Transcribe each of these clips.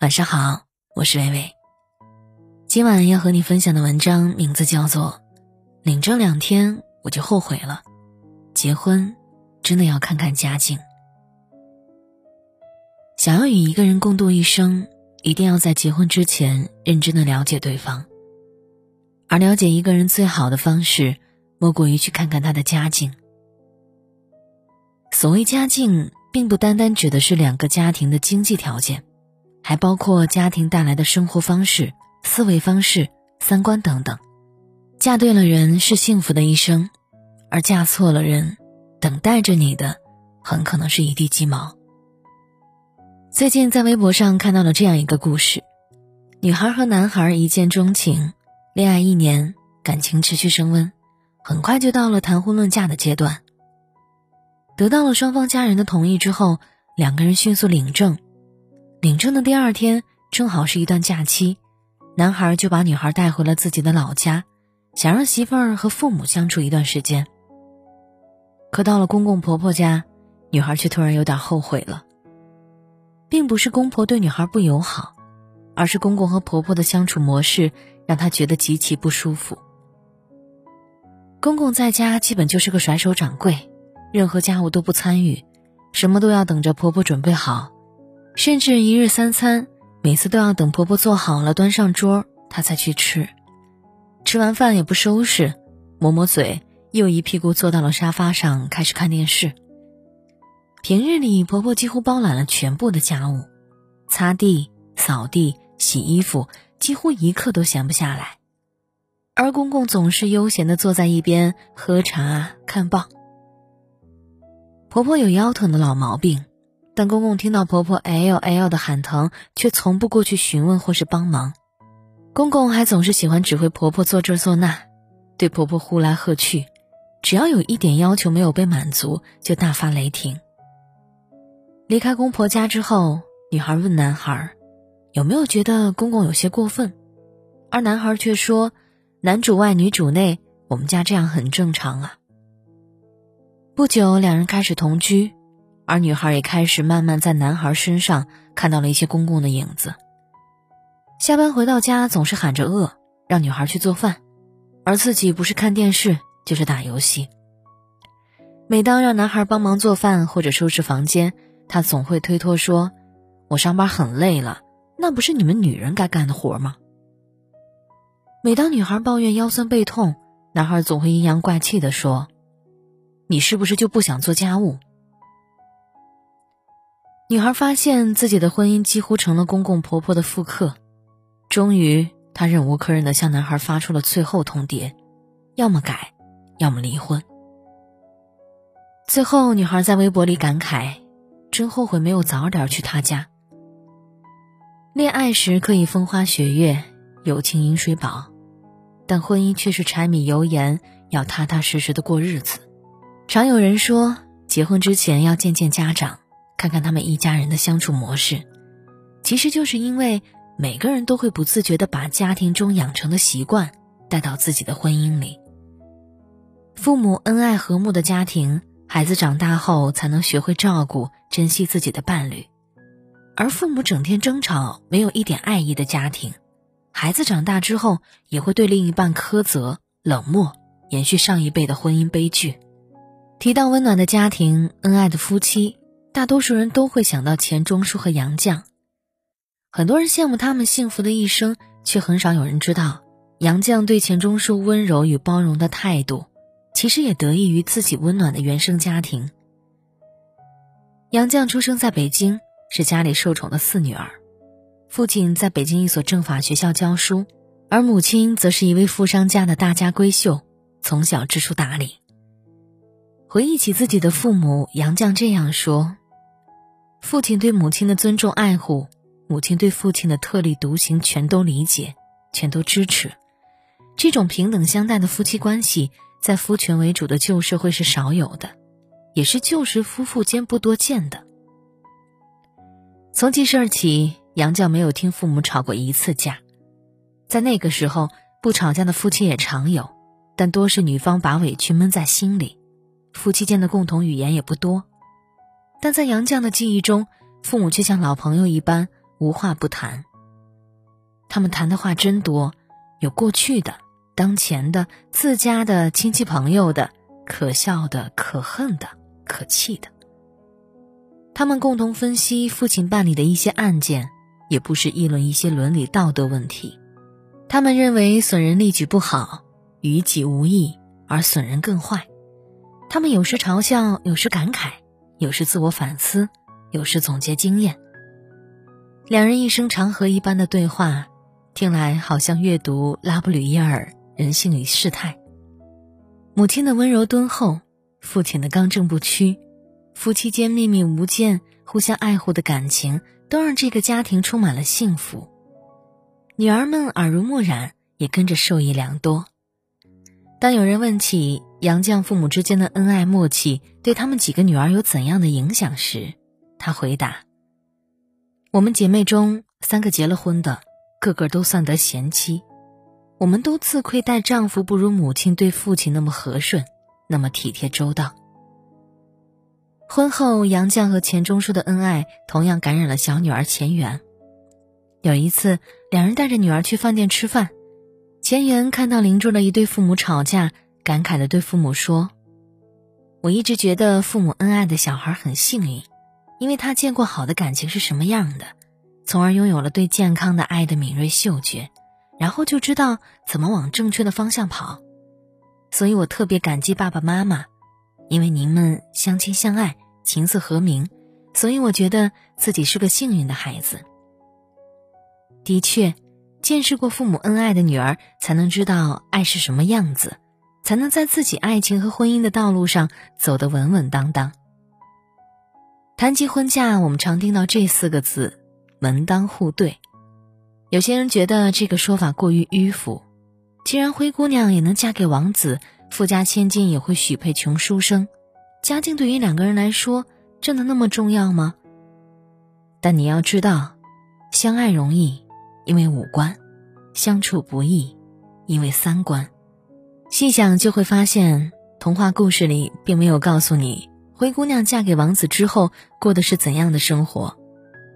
晚上好，我是微微。今晚要和你分享的文章名字叫做《领证两天我就后悔了》，结婚真的要看看家境。想要与一个人共度一生，一定要在结婚之前认真的了解对方。而了解一个人最好的方式，莫过于去看看他的家境。所谓家境，并不单单指的是两个家庭的经济条件。还包括家庭带来的生活方式、思维方式、三观等等。嫁对了人是幸福的一生，而嫁错了人，等待着你的很可能是一地鸡毛。最近在微博上看到了这样一个故事：女孩和男孩一见钟情，恋爱一年，感情持续升温，很快就到了谈婚论嫁的阶段。得到了双方家人的同意之后，两个人迅速领证。领证的第二天，正好是一段假期，男孩就把女孩带回了自己的老家，想让媳妇儿和父母相处一段时间。可到了公公婆婆家，女孩却突然有点后悔了。并不是公婆对女孩不友好，而是公公和婆婆的相处模式让她觉得极其不舒服。公公在家基本就是个甩手掌柜，任何家务都不参与，什么都要等着婆婆准备好。甚至一日三餐，每次都要等婆婆做好了端上桌，她才去吃。吃完饭也不收拾，抹抹嘴，又一屁股坐到了沙发上开始看电视。平日里，婆婆几乎包揽了全部的家务，擦地、扫地、洗衣服，几乎一刻都闲不下来。而公公总是悠闲地坐在一边喝茶看报。婆婆有腰疼的老毛病。但公公听到婆婆哎呦哎呦的喊疼，却从不过去询问或是帮忙。公公还总是喜欢指挥婆婆做这做那，对婆婆呼来喝去，只要有一点要求没有被满足，就大发雷霆。离开公婆家之后，女孩问男孩：“有没有觉得公公有些过分？”而男孩却说：“男主外女主内，我们家这样很正常啊。”不久，两人开始同居。而女孩也开始慢慢在男孩身上看到了一些公公的影子。下班回到家总是喊着饿，让女孩去做饭，而自己不是看电视就是打游戏。每当让男孩帮忙做饭或者收拾房间，他总会推脱说：“我上班很累了，那不是你们女人该干的活吗？”每当女孩抱怨腰酸背痛，男孩总会阴阳怪气地说：“你是不是就不想做家务？”女孩发现自己的婚姻几乎成了公公婆婆的复刻，终于，她忍无可忍的向男孩发出了最后通牒：要么改，要么离婚。最后，女孩在微博里感慨：“真后悔没有早点去他家。恋爱时可以风花雪月，友情饮水饱，但婚姻却是柴米油盐，要踏踏实实的过日子。常有人说，结婚之前要见见家长。”看看他们一家人的相处模式，其实就是因为每个人都会不自觉地把家庭中养成的习惯带到自己的婚姻里。父母恩爱和睦的家庭，孩子长大后才能学会照顾、珍惜自己的伴侣；而父母整天争吵、没有一点爱意的家庭，孩子长大之后也会对另一半苛责、冷漠，延续上一辈的婚姻悲剧。提到温暖的家庭、恩爱的夫妻。大多数人都会想到钱钟书和杨绛，很多人羡慕他们幸福的一生，却很少有人知道，杨绛对钱钟书温柔与包容的态度，其实也得益于自己温暖的原生家庭。杨绛出生在北京，是家里受宠的四女儿，父亲在北京一所政法学校教书，而母亲则是一位富商家的大家闺秀，从小知书达理。回忆起自己的父母，杨绛这样说。父亲对母亲的尊重爱护，母亲对父亲的特立独行全都理解，全都支持。这种平等相待的夫妻关系，在夫权为主的旧社会是少有的，也是旧时夫妇间不多见的。从记事儿起，杨绛没有听父母吵过一次架。在那个时候，不吵架的夫妻也常有，但多是女方把委屈闷在心里，夫妻间的共同语言也不多。但在杨绛的记忆中，父母却像老朋友一般无话不谈。他们谈的话真多，有过去的、当前的、自家的、亲戚朋友的、可笑的、可恨的、可气的。他们共同分析父亲办理的一些案件，也不是议论一些伦理道德问题。他们认为损人利己不好，于己无益，而损人更坏。他们有时嘲笑，有时感慨，有时自我反思，有时总结经验。两人一生长河一般的对话，听来好像阅读拉布吕耶尔《人性与世态》。母亲的温柔敦厚，父亲的刚正不屈，夫妻间秘密无间、互相爱护的感情，都让这个家庭充满了幸福。女儿们耳濡目染，也跟着受益良多。当有人问起杨绛父母之间的恩爱默契对他们几个女儿有怎样的影响时，他回答：“我们姐妹中三个结了婚的，个个都算得贤妻。我们都自愧待丈夫不如母亲对父亲那么和顺，那么体贴周到。”婚后，杨绛和钱钟书的恩爱同样感染了小女儿钱媛。有一次，两人带着女儿去饭店吃饭。钱媛看到邻桌的一对父母吵架，感慨地对父母说：“我一直觉得父母恩爱的小孩很幸运，因为他见过好的感情是什么样的，从而拥有了对健康的爱的敏锐嗅觉，然后就知道怎么往正确的方向跑。所以我特别感激爸爸妈妈，因为您们相亲相爱，琴瑟和鸣，所以我觉得自己是个幸运的孩子。的确。”见识过父母恩爱的女儿，才能知道爱是什么样子，才能在自己爱情和婚姻的道路上走得稳稳当当。谈及婚嫁，我们常听到这四个字“门当户对”。有些人觉得这个说法过于迂腐。既然灰姑娘也能嫁给王子，富家千金也会许配穷书生，家境对于两个人来说真的那么重要吗？但你要知道，相爱容易。因为五官，相处不易；因为三观，细想就会发现，童话故事里并没有告诉你灰姑娘嫁给王子之后过的是怎样的生活，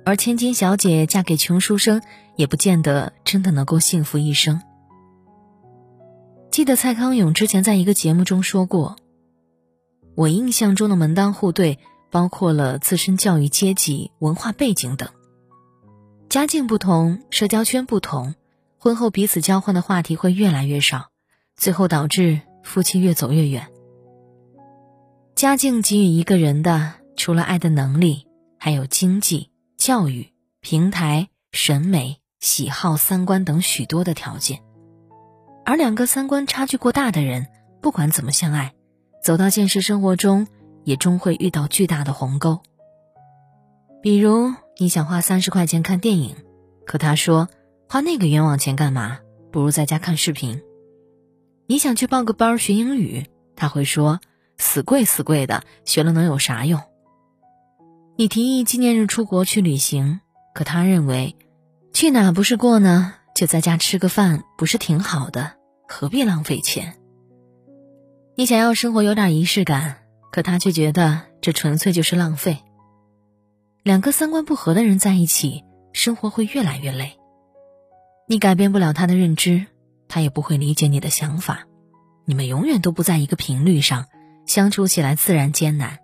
而千金小姐嫁给穷书生也不见得真的能够幸福一生。记得蔡康永之前在一个节目中说过：“我印象中的门当户对，包括了自身教育阶级、文化背景等。”家境不同，社交圈不同，婚后彼此交换的话题会越来越少，最后导致夫妻越走越远。家境给予一个人的，除了爱的能力，还有经济、教育、平台、审美、喜好、三观等许多的条件。而两个三观差距过大的人，不管怎么相爱，走到现实生活中，也终会遇到巨大的鸿沟。比如。你想花三十块钱看电影，可他说花那个冤枉钱干嘛？不如在家看视频。你想去报个班学英语，他会说死贵死贵的，学了能有啥用？你提议纪念日出国去旅行，可他认为去哪不是过呢？就在家吃个饭不是挺好的？何必浪费钱？你想要生活有点仪式感，可他却觉得这纯粹就是浪费。两个三观不合的人在一起，生活会越来越累。你改变不了他的认知，他也不会理解你的想法，你们永远都不在一个频率上，相处起来自然艰难。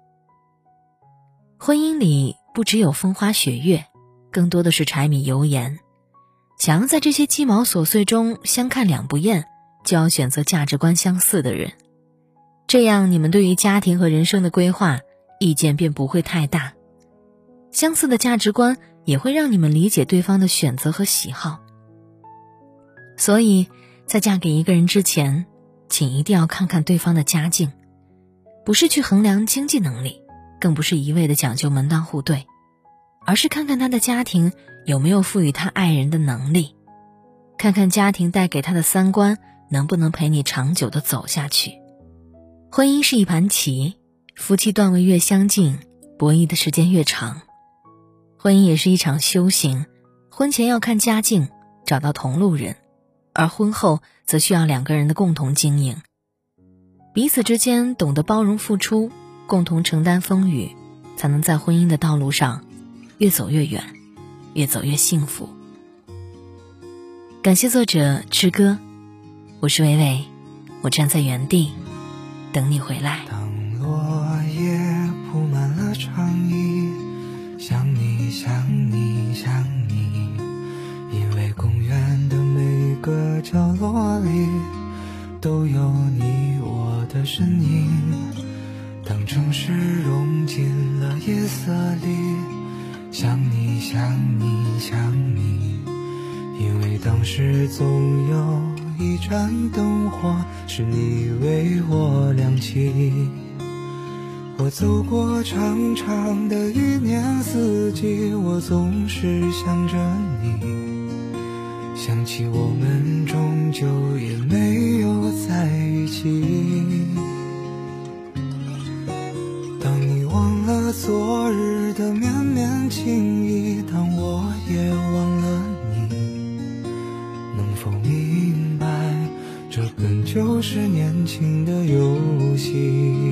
婚姻里不只有风花雪月，更多的是柴米油盐。想要在这些鸡毛琐碎中相看两不厌，就要选择价值观相似的人，这样你们对于家庭和人生的规划意见便不会太大。相似的价值观也会让你们理解对方的选择和喜好，所以在嫁给一个人之前，请一定要看看对方的家境，不是去衡量经济能力，更不是一味的讲究门当户对，而是看看他的家庭有没有赋予他爱人的能力，看看家庭带给他的三观能不能陪你长久的走下去。婚姻是一盘棋，夫妻段位越相近，博弈的时间越长。婚姻也是一场修行，婚前要看家境，找到同路人，而婚后则需要两个人的共同经营，彼此之间懂得包容付出，共同承担风雨，才能在婚姻的道路上越走越远。越走越幸福。感谢作者吃歌，我是伟伟，我站在原地等你回来。身影。当城市融进了夜色里，想你想你想你，因为当时总有一盏灯火是你为我亮起。我走过长长的一年四季，我总是想着你，想起我们终究也没有在一起。当你忘了昨日的绵绵情意，当我也忘了你，能否明白，这本就是年轻的游戏。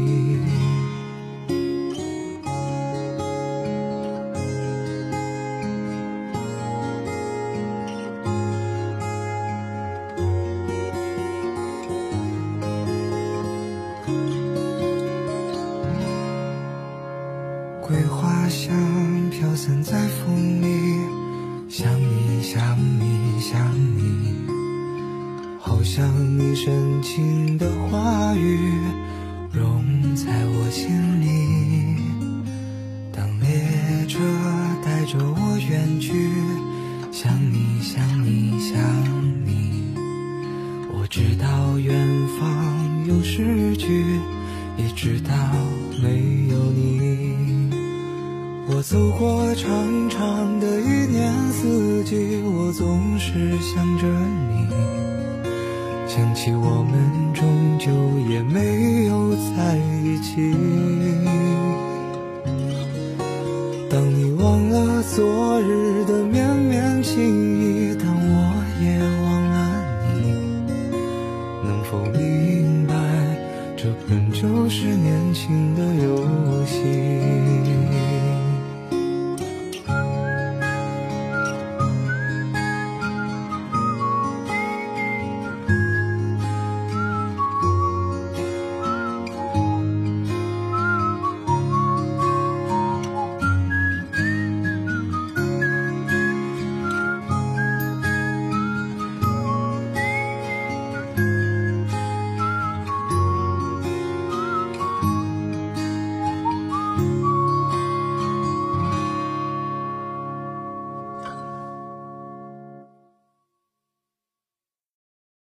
桂花香飘散在风里，想你想你想你，好像你深情的话语融在我心里。当列车带着我远去，想你想你想你，我知道远方有诗句，也知道没有你。我走过长长的一年四季，我总是想着你，想起我们终究也没有在一起。